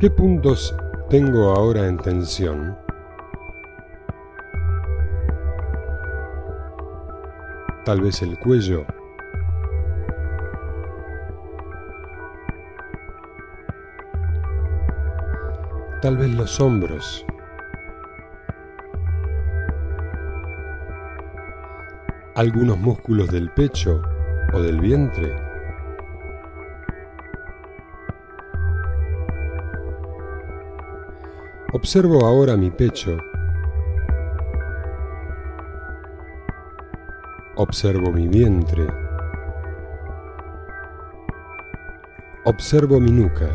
¿Qué puntos tengo ahora en tensión? Tal vez el cuello. Tal vez los hombros. Algunos músculos del pecho o del vientre. Observo ahora mi pecho. Observo mi vientre. Observo mi nuca.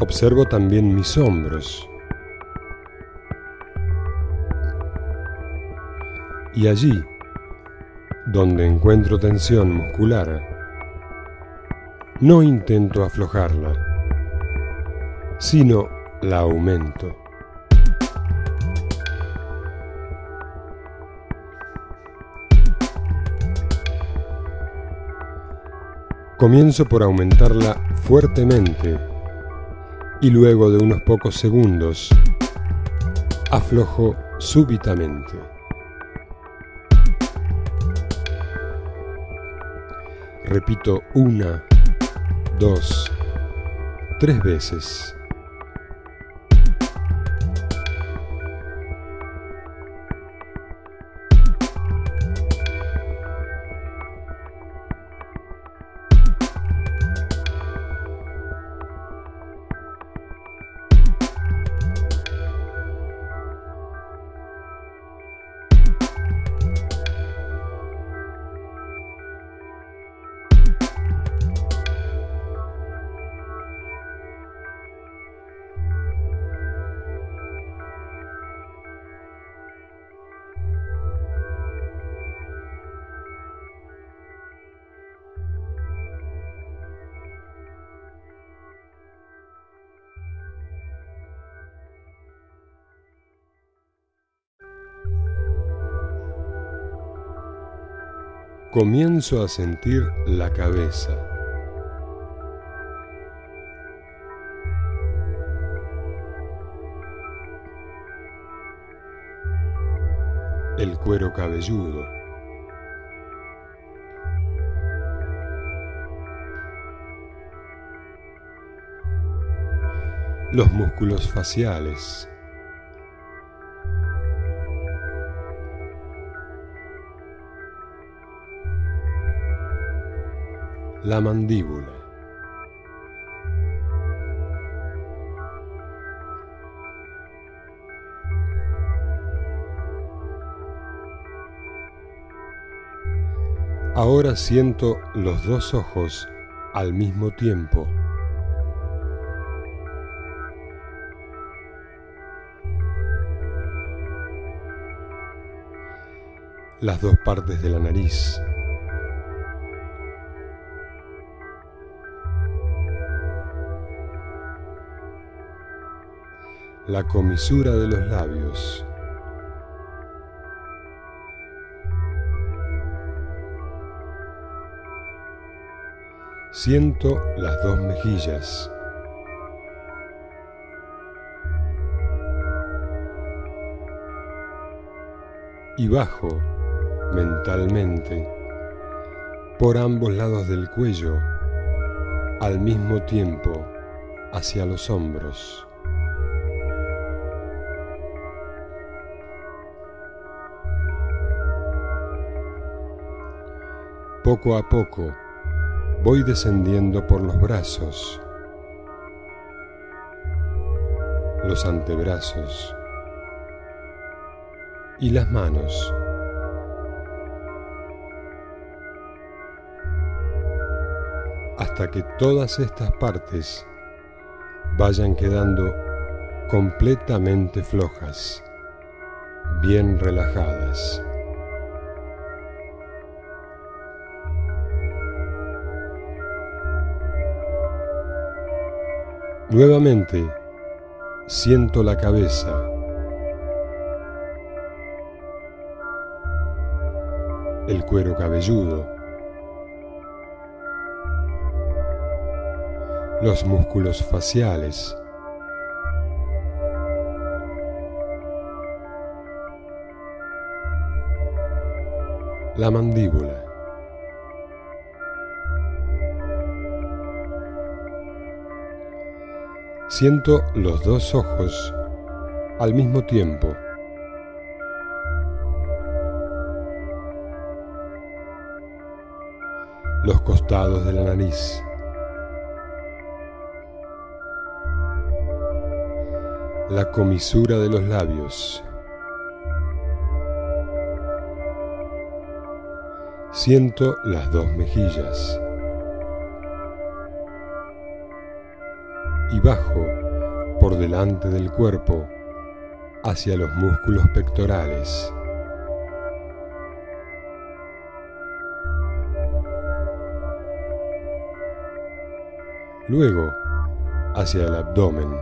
Observo también mis hombros. Y allí, donde encuentro tensión muscular, no intento aflojarla, sino la aumento. Comienzo por aumentarla fuertemente y luego de unos pocos segundos aflojo súbitamente. Repito una, dos, tres veces. Comienzo a sentir la cabeza. El cuero cabelludo. Los músculos faciales. La mandíbula. Ahora siento los dos ojos al mismo tiempo. Las dos partes de la nariz. La comisura de los labios. Siento las dos mejillas. Y bajo mentalmente por ambos lados del cuello al mismo tiempo hacia los hombros. Poco a poco voy descendiendo por los brazos, los antebrazos y las manos. Hasta que todas estas partes vayan quedando completamente flojas, bien relajadas. Nuevamente siento la cabeza. El cuero cabelludo. los músculos faciales, la mandíbula. Siento los dos ojos al mismo tiempo. Los costados de la nariz. La comisura de los labios. Siento las dos mejillas. Bajo por delante del cuerpo hacia los músculos pectorales. Luego hacia el abdomen.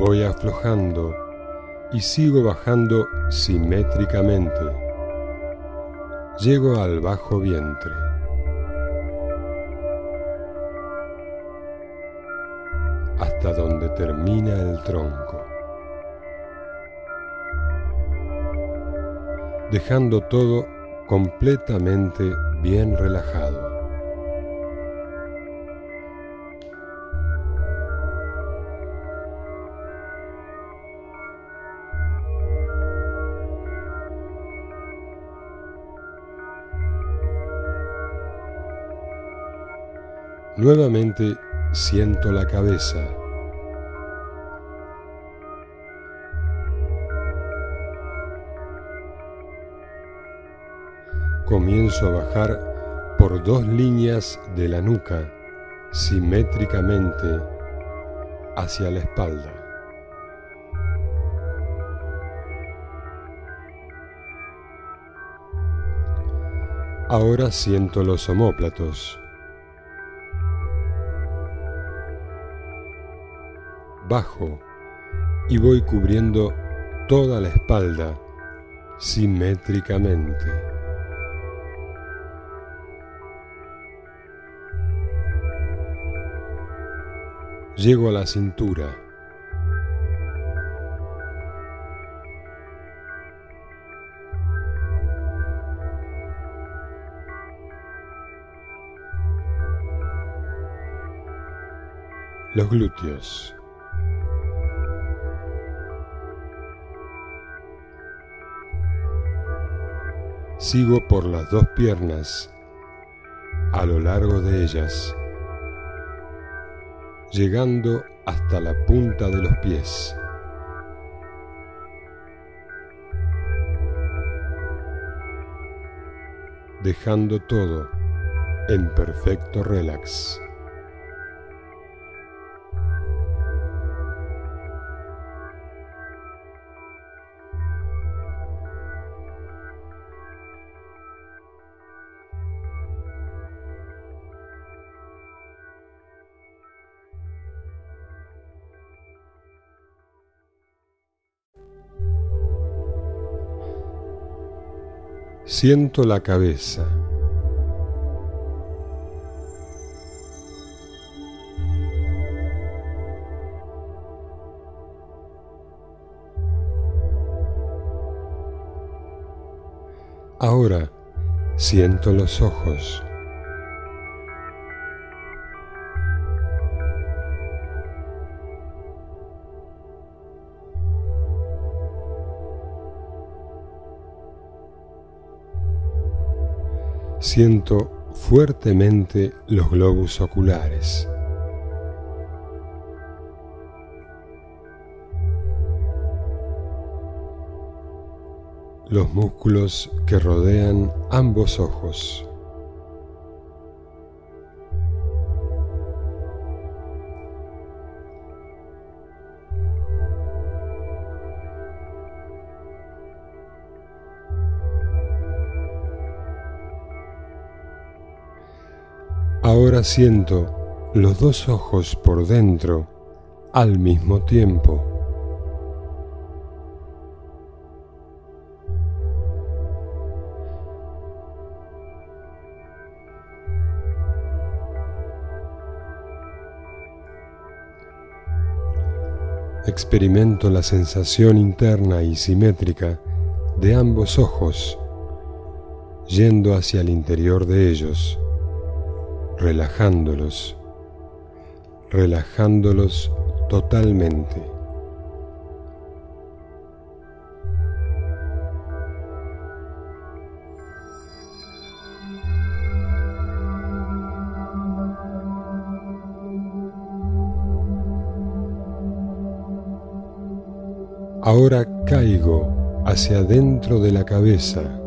Voy aflojando y sigo bajando simétricamente. Llego al bajo vientre. Hasta donde termina el tronco. Dejando todo completamente bien relajado. Nuevamente siento la cabeza. Comienzo a bajar por dos líneas de la nuca simétricamente hacia la espalda. Ahora siento los omóplatos. Bajo y voy cubriendo toda la espalda simétricamente. Llego a la cintura. Los glúteos. Sigo por las dos piernas, a lo largo de ellas, llegando hasta la punta de los pies. Dejando todo en perfecto relax. Siento la cabeza. Ahora siento los ojos. Siento fuertemente los globos oculares. Los músculos que rodean ambos ojos. asiento los dos ojos por dentro al mismo tiempo. Experimento la sensación interna y simétrica de ambos ojos yendo hacia el interior de ellos relajándolos, relajándolos totalmente. Ahora caigo hacia adentro de la cabeza.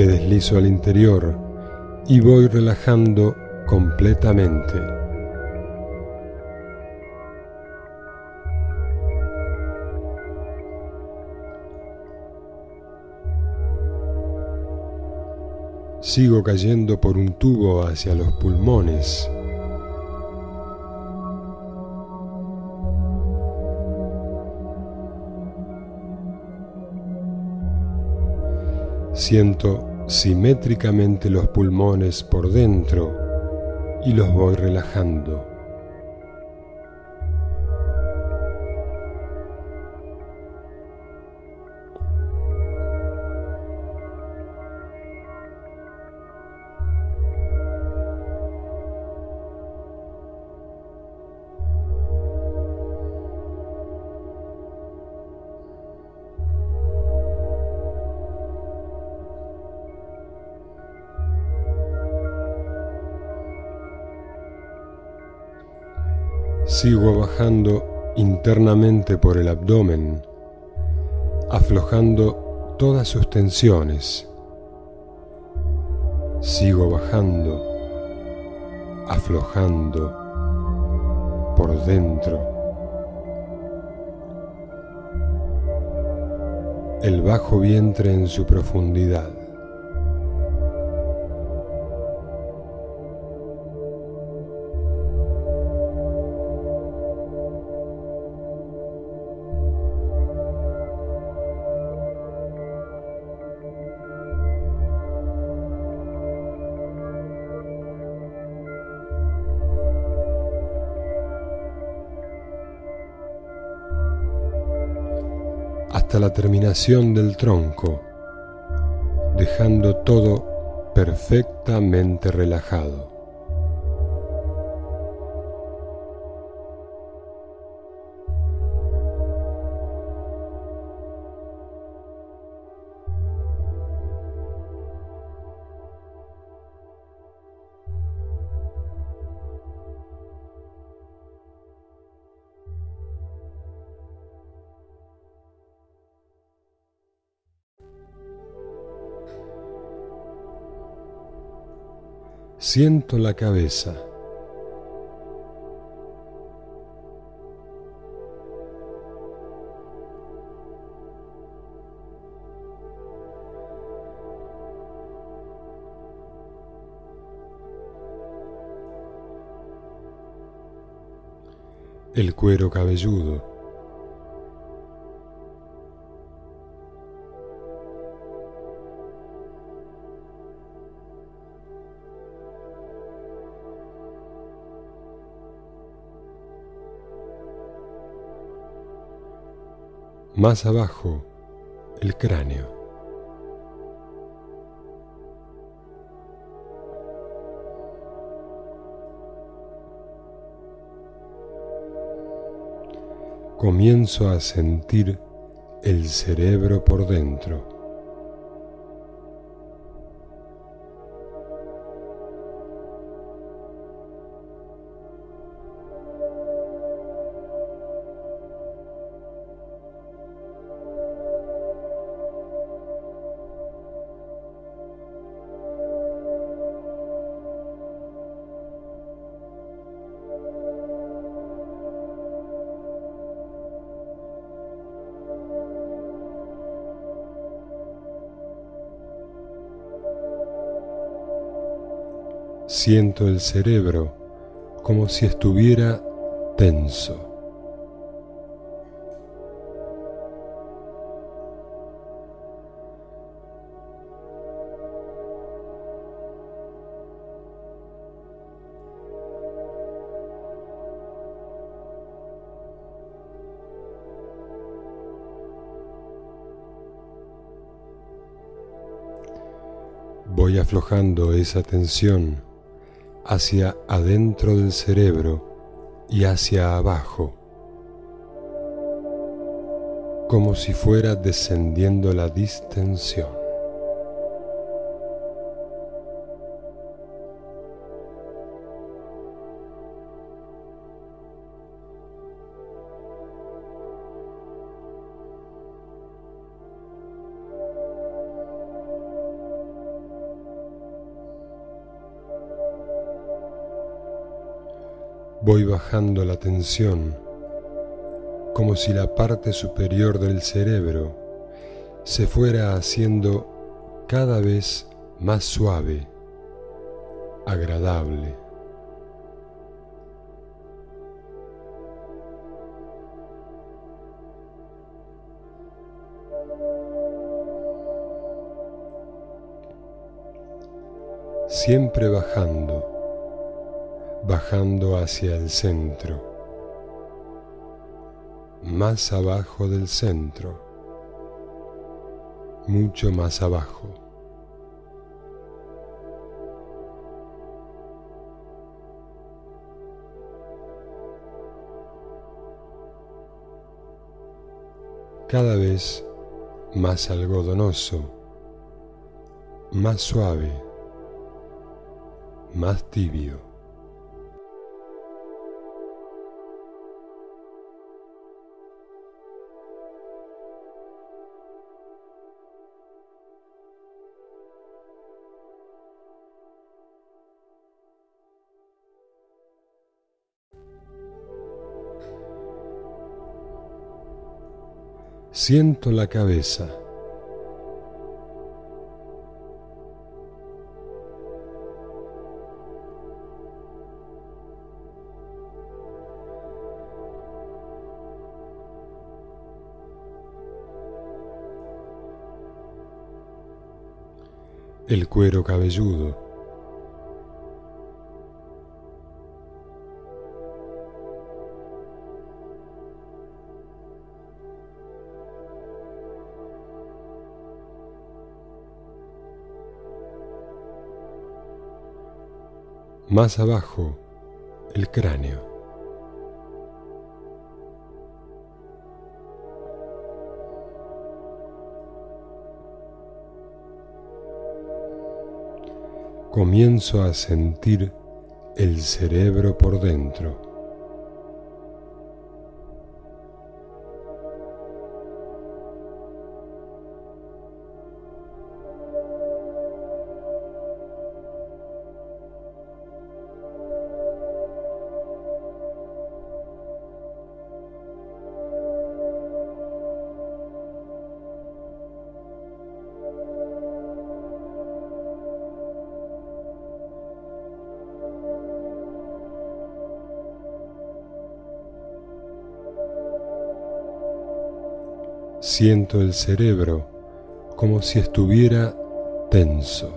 Me deslizo al interior y voy relajando completamente. Sigo cayendo por un tubo hacia los pulmones. Siento simétricamente los pulmones por dentro y los voy relajando. Sigo bajando internamente por el abdomen, aflojando todas sus tensiones. Sigo bajando, aflojando por dentro. El bajo vientre en su profundidad. Hasta la terminación del tronco, dejando todo perfectamente relajado. Siento la cabeza. El cuero cabelludo. Más abajo, el cráneo. Comienzo a sentir el cerebro por dentro. Siento el cerebro como si estuviera tenso. Voy aflojando esa tensión hacia adentro del cerebro y hacia abajo, como si fuera descendiendo la distensión. Voy bajando la tensión como si la parte superior del cerebro se fuera haciendo cada vez más suave, agradable. Siempre bajando bajando hacia el centro, más abajo del centro, mucho más abajo. Cada vez más algodonoso, más suave, más tibio. Siento la cabeza. El cuero cabelludo. Más abajo, el cráneo. Comienzo a sentir el cerebro por dentro. Siento el cerebro como si estuviera tenso.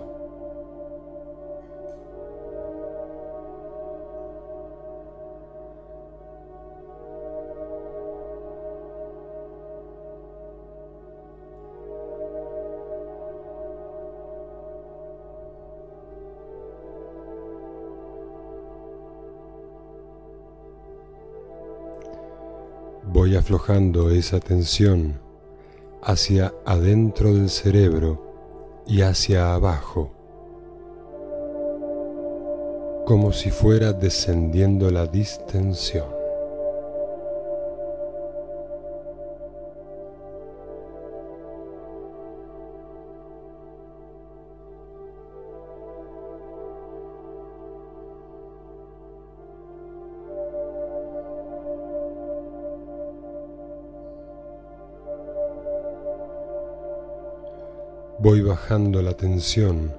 Voy aflojando esa tensión hacia adentro del cerebro y hacia abajo, como si fuera descendiendo la distensión. Voy bajando la tensión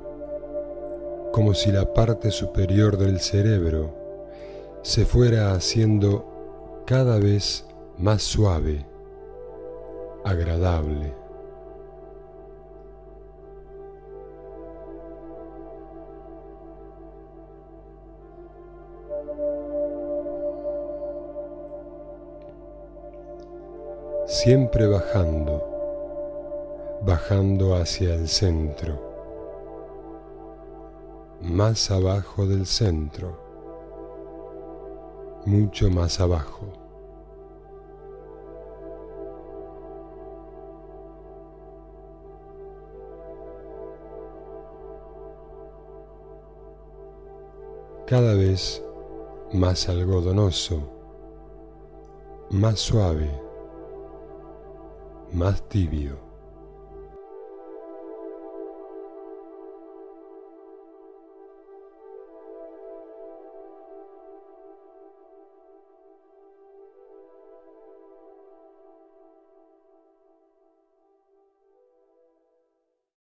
como si la parte superior del cerebro se fuera haciendo cada vez más suave, agradable. Siempre bajando bajando hacia el centro, más abajo del centro, mucho más abajo. cada vez más algodonoso, más suave, más tibio.